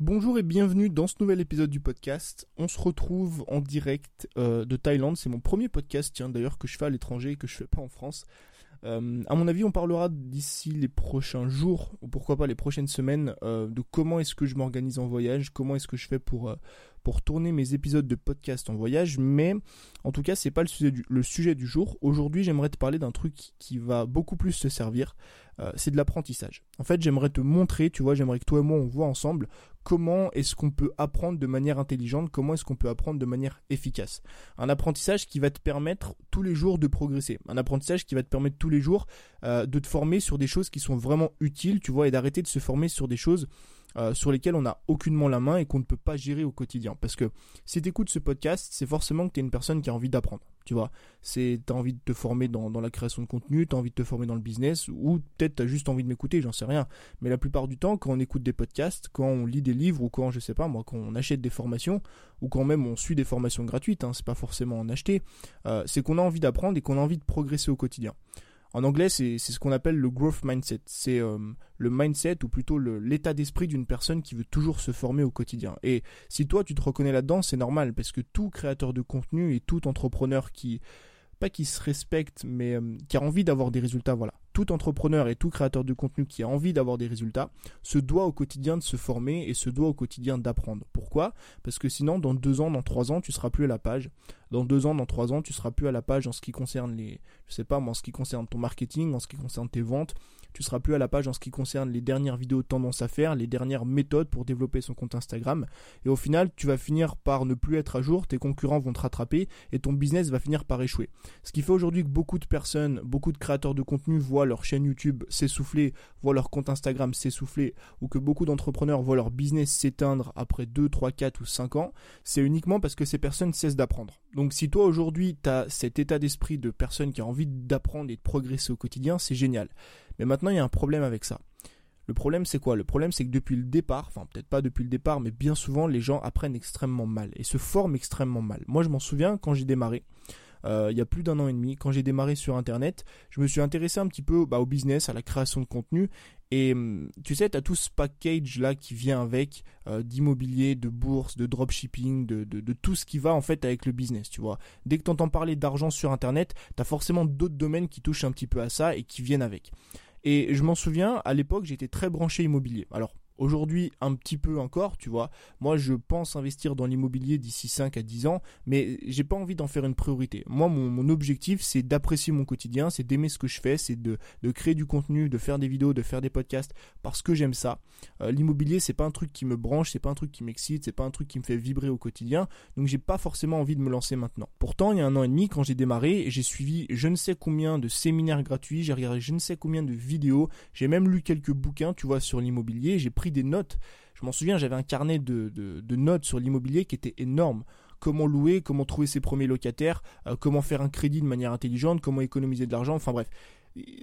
Bonjour et bienvenue dans ce nouvel épisode du podcast. On se retrouve en direct euh, de Thaïlande. C'est mon premier podcast, tiens d'ailleurs que je fais à l'étranger et que je fais pas en France. Euh, à mon avis, on parlera d'ici les prochains jours ou pourquoi pas les prochaines semaines euh, de comment est-ce que je m'organise en voyage, comment est-ce que je fais pour pour tourner mes épisodes de podcast en voyage. Mais en tout cas, c'est pas le sujet du, jour. Aujourd'hui, j'aimerais te parler d'un truc qui va beaucoup plus te servir. c'est de l'apprentissage. En fait, j'aimerais te montrer, tu vois, j'aimerais que toi et moi on voit ensemble comment est-ce qu'on peut apprendre de manière intelligente, comment est-ce qu'on peut apprendre de manière efficace. Un apprentissage qui va te permettre tous les jours de progresser. Un apprentissage qui va te permettre tous les jours euh, de te former sur des choses qui sont vraiment utiles, tu vois, et d'arrêter de se former sur des choses euh, sur lesquelles on n'a aucunement la main et qu'on ne peut pas gérer au quotidien. Parce que si tu écoutes ce podcast, c'est forcément que tu es une personne qui a envie d'apprendre. Tu vois, c'est t'as envie de te former dans, la création de contenu, t'as envie de te former dans le business, ou peut-être t'as juste envie de m'écouter, j'en sais rien. Mais la plupart du temps, quand on écoute des podcasts, quand on lit des livres, ou quand je sais pas moi, quand on achète des formations, ou quand même on suit des formations gratuites, hein, c'est pas forcément en acheter, euh, c'est qu'on a envie d'apprendre et qu'on a envie de progresser au quotidien. En anglais, c'est ce qu'on appelle le growth mindset. C'est euh, le mindset ou plutôt l'état d'esprit d'une personne qui veut toujours se former au quotidien. Et si toi tu te reconnais là-dedans, c'est normal parce que tout créateur de contenu et tout entrepreneur qui pas qui se respecte, mais euh, qui a envie d'avoir des résultats, voilà. Tout entrepreneur et tout créateur de contenu qui a envie d'avoir des résultats se doit au quotidien de se former et se doit au quotidien d'apprendre. Pourquoi? Parce que sinon, dans deux ans, dans trois ans, tu seras plus à la page. Dans deux ans, dans trois ans, tu seras plus à la page en ce qui concerne les, je sais pas, en ce qui concerne ton marketing, en ce qui concerne tes ventes, tu seras plus à la page en ce qui concerne les dernières vidéos tendance à faire, les dernières méthodes pour développer son compte Instagram. Et au final, tu vas finir par ne plus être à jour, tes concurrents vont te rattraper et ton business va finir par échouer. Ce qui fait aujourd'hui que beaucoup de personnes, beaucoup de créateurs de contenu voient leur chaîne YouTube s'essouffler, voient leur compte Instagram s'essouffler, ou que beaucoup d'entrepreneurs voient leur business s'éteindre après 2, 3, 4 ou 5 ans, c'est uniquement parce que ces personnes cessent d'apprendre. Donc si toi aujourd'hui tu as cet état d'esprit de personne qui a envie d'apprendre et de progresser au quotidien, c'est génial. Mais maintenant, il y a un problème avec ça. Le problème, c'est quoi? Le problème, c'est que depuis le départ, enfin peut-être pas depuis le départ, mais bien souvent, les gens apprennent extrêmement mal et se forment extrêmement mal. Moi, je m'en souviens quand j'ai démarré. Euh, il y a plus d'un an et demi, quand j'ai démarré sur Internet, je me suis intéressé un petit peu bah, au business, à la création de contenu. Et hum, tu sais, tu as tout ce package là qui vient avec euh, d'immobilier, de bourse, de dropshipping, de, de, de, tout ce qui va en fait avec le business, tu vois. Dès que tu entends parler d'argent sur Internet, tu as forcément d'autres domaines qui touchent un petit peu à ça et qui viennent avec. Et je m'en souviens, à l'époque, j'étais très branché immobilier. Alors, Aujourd'hui, un petit peu encore, tu vois. Moi, je pense investir dans l'immobilier d'ici 5 à 10 ans, mais j'ai pas envie d'en faire une priorité. Moi, mon, objectif, c'est d'apprécier mon quotidien, c'est d'aimer ce que je fais, c'est de, créer du contenu, de faire des vidéos, de faire des podcasts, parce que j'aime ça. Euh, l'immobilier, c'est pas un truc qui me branche, c'est pas un truc qui m'excite, c'est pas un truc qui me fait vibrer au quotidien, donc j'ai pas forcément envie de me lancer maintenant. Pourtant, il y a un an et demi, quand j'ai démarré, j'ai suivi je ne sais combien de séminaires gratuits, j'ai regardé je ne sais combien de vidéos, j'ai même lu quelques bouquins, tu vois, sur l'immobilier, j'ai pris des notes. Je m'en souviens, j'avais un carnet de, notes sur l'immobilier qui était énorme comment louer, comment trouver ses premiers locataires, euh, comment faire un crédit de manière intelligente, comment économiser de l'argent, enfin bref.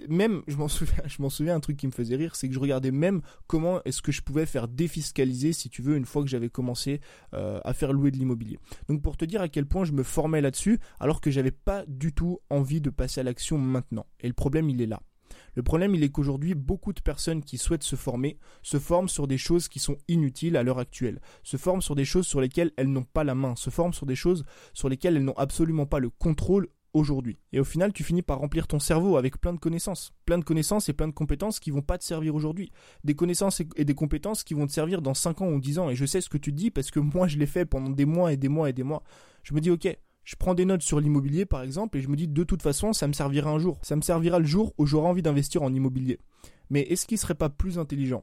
Même, je m'en souviens, un truc qui me faisait rire, c'est que je regardais même comment est-ce que je pouvais faire défiscaliser, si tu veux, une fois que j'avais commencé euh, à faire louer de l'immobilier. Donc pour te dire à quel point je me formais là-dessus, alors que j'avais pas du tout envie de passer à l'action maintenant. Et le problème, il est là. Le problème, il est qu'aujourd'hui, beaucoup de personnes qui souhaitent se former se forment sur des choses qui sont inutiles à l'heure actuelle, se forment sur des choses sur lesquelles elles n'ont pas la main, se forment sur des choses sur lesquelles elles n'ont absolument pas le contrôle aujourd'hui. Et au final, tu finis par remplir ton cerveau avec plein de connaissances, plein de connaissances et plein de compétences qui vont pas te servir aujourd'hui. Des connaissances et des compétences qui vont te servir dans 5 ans ou 10 ans. Et je sais ce que tu dis parce que moi, je l'ai fait pendant des mois et des mois et des mois. Je me dis, ok, je prends des notes sur l'immobilier par exemple et je me dis de toute façon ça me servira un jour. Ça me servira le jour où j'aurai envie d'investir en immobilier. Mais est-ce qu'il serait pas plus intelligent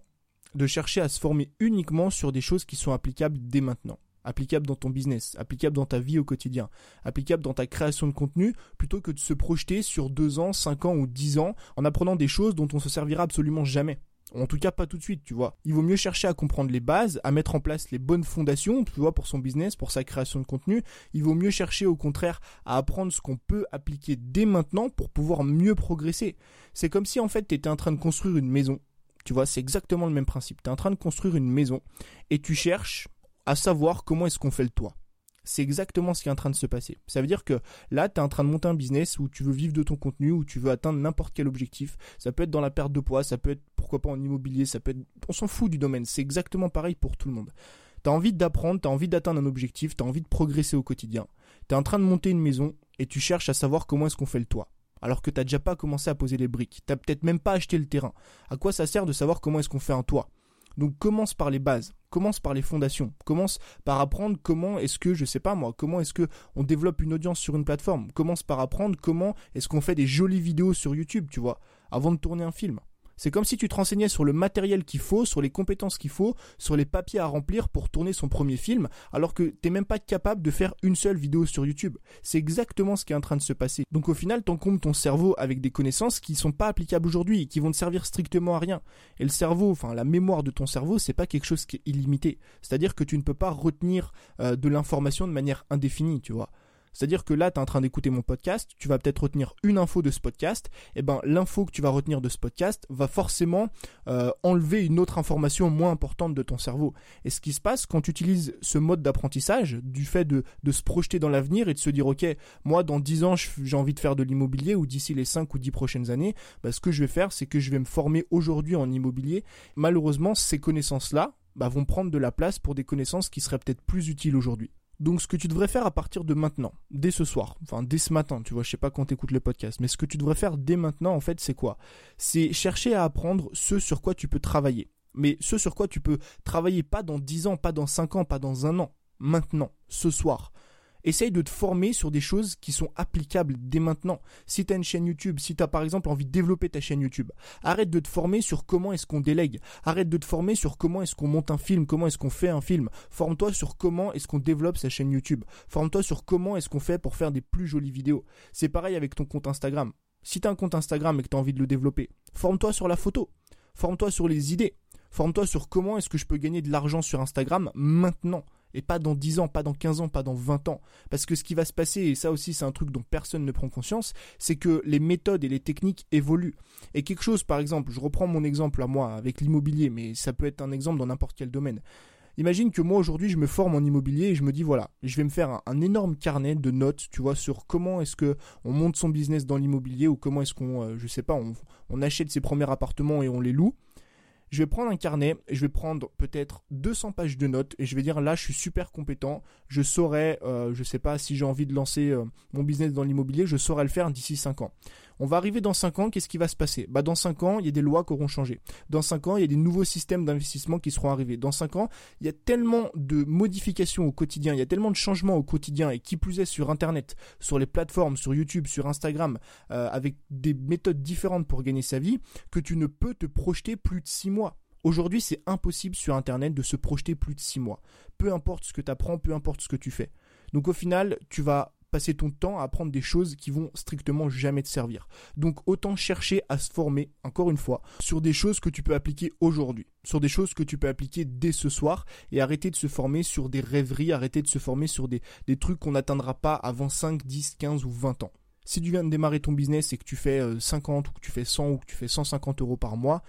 de chercher à se former uniquement sur des choses qui sont applicables dès maintenant? Applicables dans ton business, applicables dans ta vie au quotidien, applicables dans ta création de contenu, plutôt que de se projeter sur deux ans, cinq ans ou dix ans en apprenant des choses dont on se servira absolument jamais. En tout cas, pas tout de suite, tu vois. Il vaut mieux chercher à comprendre les bases, à mettre en place les bonnes fondations, tu vois, pour son business, pour sa création de contenu. Il vaut mieux chercher, au contraire, à apprendre ce qu'on peut appliquer dès maintenant pour pouvoir mieux progresser. C'est comme si, en fait, tu étais en train de construire une maison. Tu vois, c'est exactement le même principe. Tu es en train de construire une maison et tu cherches à savoir comment est-ce qu'on fait le toit. C'est exactement ce qui est en train de se passer. Ça veut dire que là, tu es en train de monter un business où tu veux vivre de ton contenu, où tu veux atteindre n'importe quel objectif. Ça peut être dans la perte de poids, ça peut être pourquoi pas en immobilier, ça peut être... On s'en fout du domaine, c'est exactement pareil pour tout le monde. Tu as envie d'apprendre, tu as envie d'atteindre un objectif, tu as envie de progresser au quotidien. Tu es en train de monter une maison et tu cherches à savoir comment est-ce qu'on fait le toit alors que tu n'as déjà pas commencé à poser les briques. Tu n'as peut-être même pas acheté le terrain. À quoi ça sert de savoir comment est-ce qu'on fait un toit? Donc commence par les bases, commence par les fondations, commence par apprendre comment est-ce que, je sais pas moi, comment est-ce que on développe une audience sur une plateforme, commence par apprendre comment est-ce qu'on fait des jolies vidéos sur YouTube, tu vois, avant de tourner un film. C'est comme si tu te renseignais sur le matériel qu'il faut, sur les compétences qu'il faut, sur les papiers à remplir pour tourner son premier film, alors que t'es même pas capable de faire une seule vidéo sur YouTube. C'est exactement ce qui est en train de se passer. Donc au final, t'encombres ton cerveau avec des connaissances qui sont pas applicables aujourd'hui, qui vont te servir strictement à rien. Et le cerveau, enfin la mémoire de ton cerveau, c'est pas quelque chose qui est illimité. C'est-à-dire que tu ne peux pas retenir euh, de l'information de manière indéfinie, tu vois. C'est-à-dire que là, tu es en train d'écouter mon podcast, tu vas peut-être retenir une info de ce podcast, et ben l'info que tu vas retenir de ce podcast va forcément euh, enlever une autre information moins importante de ton cerveau. Et ce qui se passe quand tu utilises ce mode d'apprentissage, du fait de, se projeter dans l'avenir et de se dire, ok, moi dans 10 ans, j'ai envie de faire de l'immobilier, ou d'ici les 5 ou 10 prochaines années, bah, ce que je vais faire, c'est que je vais me former aujourd'hui en immobilier. Malheureusement, ces connaissances-là, bah, vont prendre de la place pour des connaissances qui seraient peut-être plus utiles aujourd'hui. Donc ce que tu devrais faire à partir de maintenant, dès ce soir, enfin dès ce matin, tu vois, je sais pas quand écoutes le podcast, mais ce que tu devrais faire dès maintenant en fait, c'est quoi? C'est chercher à apprendre ce sur quoi tu peux travailler. Mais ce sur quoi tu peux travailler pas dans 10 ans, pas dans 5 ans, pas dans un an, maintenant, ce soir. Essaye de te former sur des choses qui sont applicables dès maintenant. Si tu as une chaîne YouTube, si tu as par exemple envie de développer ta chaîne YouTube, arrête de te former sur comment est-ce qu'on délègue. Arrête de te former sur comment est-ce qu'on monte un film, comment est-ce qu'on fait un film. Forme-toi sur comment est-ce qu'on développe sa chaîne YouTube. Forme-toi sur comment est-ce qu'on fait pour faire des plus jolies vidéos. C'est pareil avec ton compte Instagram. Si tu as un compte Instagram et que tu as envie de le développer, forme-toi sur la photo. Forme-toi sur les idées. Forme-toi sur comment est-ce que je peux gagner de l'argent sur Instagram maintenant et pas dans 10 ans, pas dans 15 ans, pas dans 20 ans. Parce que ce qui va se passer, et ça aussi c'est un truc dont personne ne prend conscience, c'est que les méthodes et les techniques évoluent. Et quelque chose, par exemple, je reprends mon exemple à moi avec l'immobilier, mais ça peut être un exemple dans n'importe quel domaine. Imagine que moi aujourd'hui je me forme en immobilier et je me dis voilà, je vais me faire un, énorme carnet de notes, tu vois, sur comment est-ce que on monte son business dans l'immobilier ou comment est-ce qu'on, euh, je sais pas, on, on achète ses premiers appartements et on les loue je vais prendre un carnet, je vais prendre peut-être 200 pages de notes et je vais dire là je suis super compétent, je saurais, euh, je sais pas si j'ai envie de lancer euh, mon business dans l'immobilier, je saurais le faire d'ici 5 ans. On va arriver dans 5 ans, qu'est-ce qui va se passer? Bah dans 5 ans, il y a des lois qui auront changé. Dans 5 ans, il y a des nouveaux systèmes d'investissement qui seront arrivés. Dans 5 ans, il y a tellement de modifications au quotidien, il y a tellement de changements au quotidien et qui plus est sur internet, sur les plateformes, sur YouTube, sur Instagram, euh, avec des méthodes différentes pour gagner sa vie, que tu ne peux te projeter plus de 6 mois. Aujourd'hui, c'est impossible sur Internet de se projeter plus de 6 mois. Peu importe ce que tu apprends, peu importe ce que tu fais. Donc au final, tu vas passer ton temps à apprendre des choses qui vont strictement jamais te servir. Donc autant chercher à se former, encore une fois, sur des choses que tu peux appliquer aujourd'hui, sur des choses que tu peux appliquer dès ce soir, et arrêter de se former sur des rêveries, arrêter de se former sur des, trucs qu'on n'atteindra pas avant 5, 10, 15 ou 20 ans. Si tu viens de démarrer ton business et que tu fais 50 euh, ou que tu fais 100 ou que tu fais 150 euros par mois,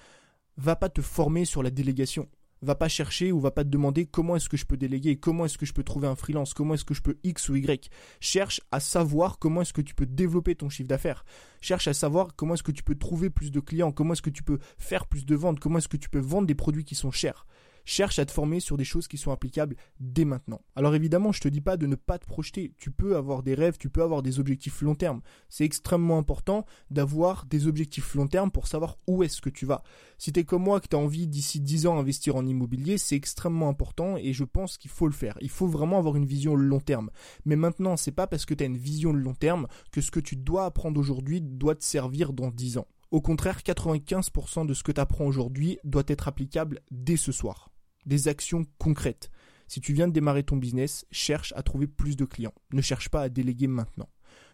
va pas te former sur la délégation va pas chercher ou va pas te demander comment est-ce que je peux déléguer, comment est-ce que je peux trouver un freelance, comment est-ce que je peux X ou Y. Cherche à savoir comment est-ce que tu peux développer ton chiffre d'affaires. Cherche à savoir comment est-ce que tu peux trouver plus de clients, comment est-ce que tu peux faire plus de ventes, comment est-ce que tu peux vendre des produits qui sont chers cherche à te former sur des choses qui sont applicables dès maintenant. Alors évidemment, je te dis pas de ne pas te projeter. Tu peux avoir des rêves, tu peux avoir des objectifs long terme. C'est extrêmement important d'avoir des objectifs long terme pour savoir où est-ce que tu vas. Si tu comme moi que tu as envie d'ici 10 ans investir en immobilier, c'est extrêmement important et je pense qu'il faut le faire. Il faut vraiment avoir une vision long terme. Mais maintenant, c'est pas parce que tu as une vision long terme que ce que tu dois apprendre aujourd'hui doit te servir dans 10 ans. Au contraire, 95% de ce que tu apprends aujourd'hui doit être applicable dès ce soir des actions concrètes. Si tu viens de démarrer ton business, cherche à trouver plus de clients. Ne cherche pas à déléguer maintenant.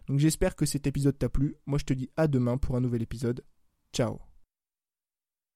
Donc j'espère que cet épisode t'a plu. Moi je te dis à demain pour un nouvel épisode. Ciao